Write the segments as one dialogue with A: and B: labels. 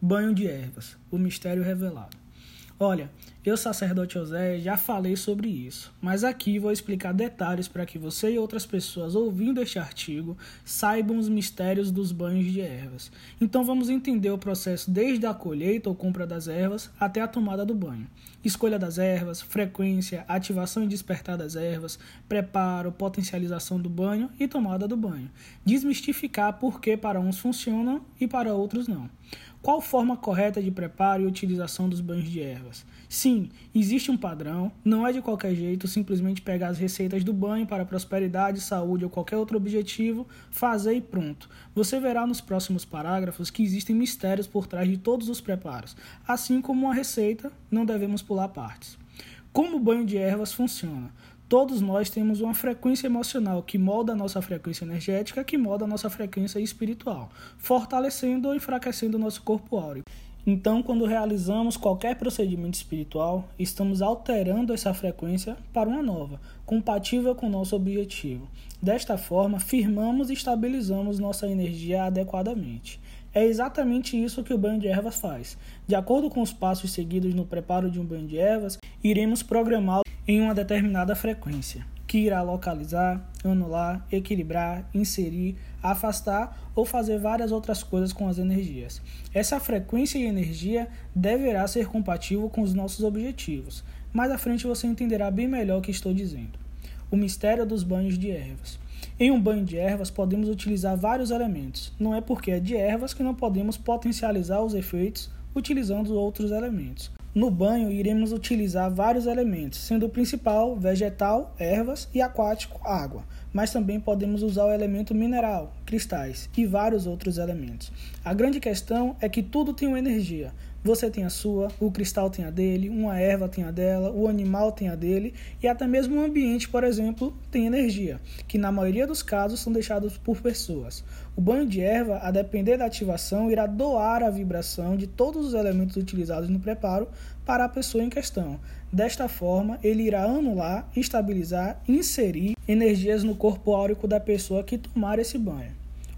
A: Banho de ervas, o mistério revelado. Olha, eu, sacerdote José, já falei sobre isso, mas aqui vou explicar detalhes para que você e outras pessoas ouvindo este artigo saibam os mistérios dos banhos de ervas. Então vamos entender o processo desde a colheita ou compra das ervas até a tomada do banho. Escolha das ervas, frequência, ativação e despertar das ervas, preparo, potencialização do banho e tomada do banho. Desmistificar por que para uns funcionam e para outros não. Qual forma correta de preparo e utilização dos banhos de ervas? Sim, existe um padrão, não é de qualquer jeito simplesmente pegar as receitas do banho para prosperidade, saúde ou qualquer outro objetivo, fazer e pronto. Você verá nos próximos parágrafos que existem mistérios por trás de todos os preparos. Assim como uma receita, não devemos pular partes. Como o banho de ervas funciona? Todos nós temos uma frequência emocional que molda a nossa frequência energética, que molda a nossa frequência espiritual, fortalecendo ou enfraquecendo o nosso corpo áureo. Então, quando realizamos qualquer procedimento espiritual, estamos alterando essa frequência para uma nova, compatível com nosso objetivo. Desta forma, firmamos e estabilizamos nossa energia adequadamente. É exatamente isso que o banho de ervas faz. De acordo com os passos seguidos no preparo de um banho de ervas, iremos programá-lo em uma determinada frequência, que irá localizar, anular, equilibrar, inserir, afastar ou fazer várias outras coisas com as energias. Essa frequência e energia deverá ser compatível com os nossos objetivos. Mais à frente você entenderá bem melhor o que estou dizendo. O mistério dos banhos de ervas. Em um banho de ervas podemos utilizar vários elementos. Não é porque é de ervas que não podemos potencializar os efeitos utilizando outros elementos. No banho, iremos utilizar vários elementos, sendo o principal vegetal, ervas e aquático, água, mas também podemos usar o elemento mineral, cristais e vários outros elementos. A grande questão é que tudo tem uma energia, você tem a sua, o cristal tem a dele, uma erva tem a dela, o animal tem a dele e até mesmo o ambiente, por exemplo, tem energia, que na maioria dos casos são deixados por pessoas. O banho de erva, a depender da ativação, irá doar a vibração de todos os elementos utilizados no preparo para a pessoa em questão. Desta forma, ele irá anular, estabilizar, inserir energias no corpo áurico da pessoa que tomar esse banho.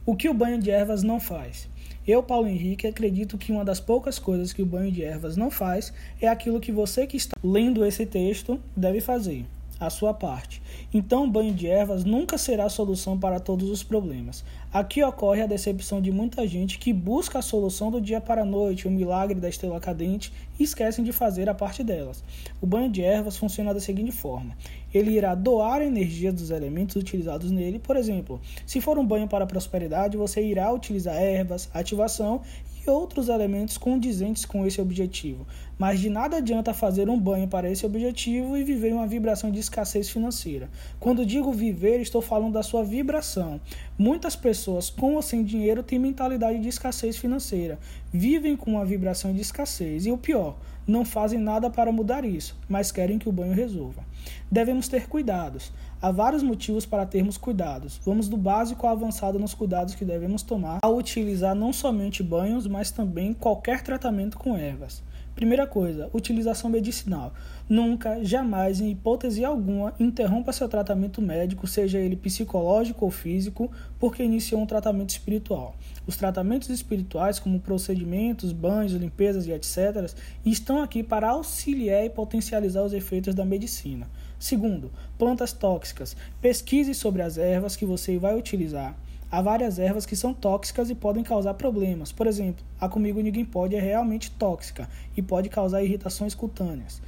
A: O que o banho de ervas não faz? Eu, Paulo Henrique, acredito que uma das poucas coisas que o banho de ervas não faz é aquilo que você que está lendo esse texto deve fazer a sua parte. Então, banho de ervas nunca será a solução para todos os problemas. Aqui ocorre a decepção de muita gente que busca a solução do dia para a noite, o milagre da estrela cadente e esquecem de fazer a parte delas. O banho de ervas funciona da seguinte forma: ele irá doar a energia dos elementos utilizados nele. Por exemplo, se for um banho para prosperidade, você irá utilizar ervas, ativação e outros elementos condizentes com esse objetivo. Mas de nada adianta fazer um banho para esse objetivo e viver uma vibração de escassez financeira. Quando digo viver, estou falando da sua vibração. Muitas pessoas com ou sem dinheiro têm mentalidade de escassez financeira, vivem com uma vibração de escassez e o pior, não fazem nada para mudar isso, mas querem que o banho resolva. Devemos ter cuidados. Há vários motivos para termos cuidados. Vamos do básico ao avançado nos cuidados que devemos tomar ao utilizar não somente banhos, mas também qualquer tratamento com ervas. Primeira coisa, utilização medicinal. Nunca, jamais, em hipótese alguma, interrompa seu tratamento médico, seja ele psicológico ou físico, porque iniciou um tratamento espiritual. Os tratamentos espirituais, como procedimentos, banhos, limpezas e etc., estão aqui para auxiliar e potencializar os efeitos da medicina. Segundo, plantas tóxicas. Pesquise sobre as ervas que você vai utilizar. Há várias ervas que são tóxicas e podem causar problemas. Por exemplo, a Comigo Ninguém Pode é realmente tóxica e pode causar irritações cutâneas.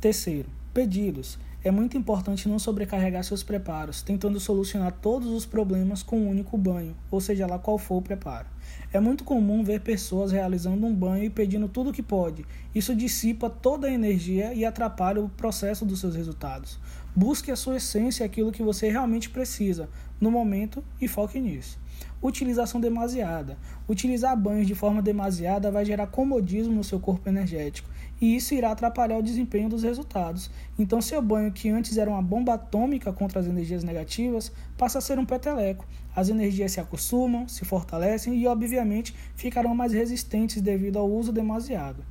A: Terceiro, pedidos. É muito importante não sobrecarregar seus preparos, tentando solucionar todos os problemas com um único banho, ou seja lá qual for o preparo. É muito comum ver pessoas realizando um banho e pedindo tudo o que pode. Isso dissipa toda a energia e atrapalha o processo dos seus resultados. Busque a sua essência, aquilo que você realmente precisa no momento e foque nisso. Utilização demasiada. Utilizar banhos de forma demasiada vai gerar comodismo no seu corpo energético e isso irá atrapalhar o desempenho dos resultados. Então, seu banho, que antes era uma bomba atômica contra as energias negativas, passa a ser um peteleco. As energias se acostumam, se fortalecem e, obviamente, ficarão mais resistentes devido ao uso demasiado.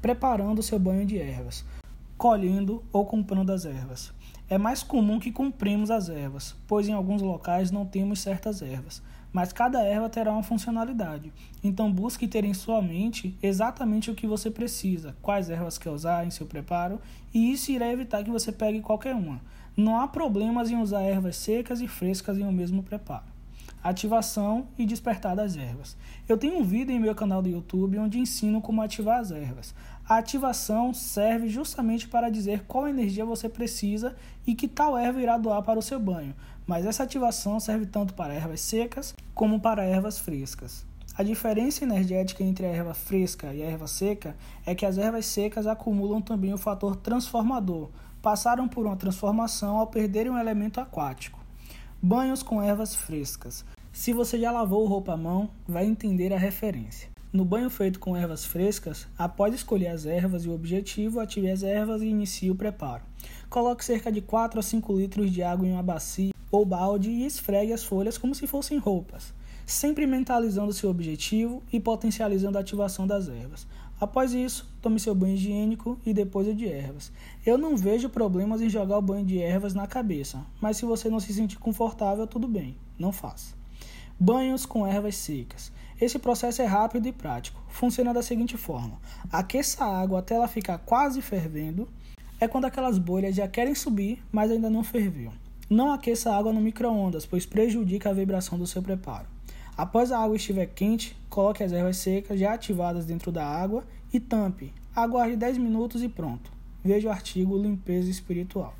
A: Preparando seu banho de ervas. Colhendo ou comprando as ervas. É mais comum que compremos as ervas, pois em alguns locais não temos certas ervas. Mas cada erva terá uma funcionalidade. Então busque ter em sua mente exatamente o que você precisa, quais ervas quer usar em seu preparo, e isso irá evitar que você pegue qualquer uma. Não há problemas em usar ervas secas e frescas em um mesmo preparo ativação e despertar das ervas. Eu tenho um vídeo em meu canal do YouTube onde ensino como ativar as ervas. A ativação serve justamente para dizer qual energia você precisa e que tal erva irá doar para o seu banho, mas essa ativação serve tanto para ervas secas como para ervas frescas. A diferença energética entre a erva fresca e a erva seca é que as ervas secas acumulam também o fator transformador, passaram por uma transformação ao perderem um elemento aquático. Banhos com ervas frescas. Se você já lavou roupa à mão, vai entender a referência. No banho feito com ervas frescas, após escolher as ervas e o objetivo, ative as ervas e inicie o preparo. Coloque cerca de 4 a 5 litros de água em uma bacia ou balde e esfregue as folhas como se fossem roupas, sempre mentalizando seu objetivo e potencializando a ativação das ervas. Após isso, tome seu banho higiênico e depois o de ervas. Eu não vejo problemas em jogar o banho de ervas na cabeça, mas se você não se sentir confortável, tudo bem, não faça. Banhos com ervas secas. Esse processo é rápido e prático. Funciona da seguinte forma: aqueça a água até ela ficar quase fervendo. É quando aquelas bolhas já querem subir, mas ainda não ferveu. Não aqueça a água no micro-ondas, pois prejudica a vibração do seu preparo. Após a água estiver quente, coloque as ervas secas já ativadas dentro da água e tampe. Aguarde 10 minutos e pronto. Veja o artigo Limpeza Espiritual.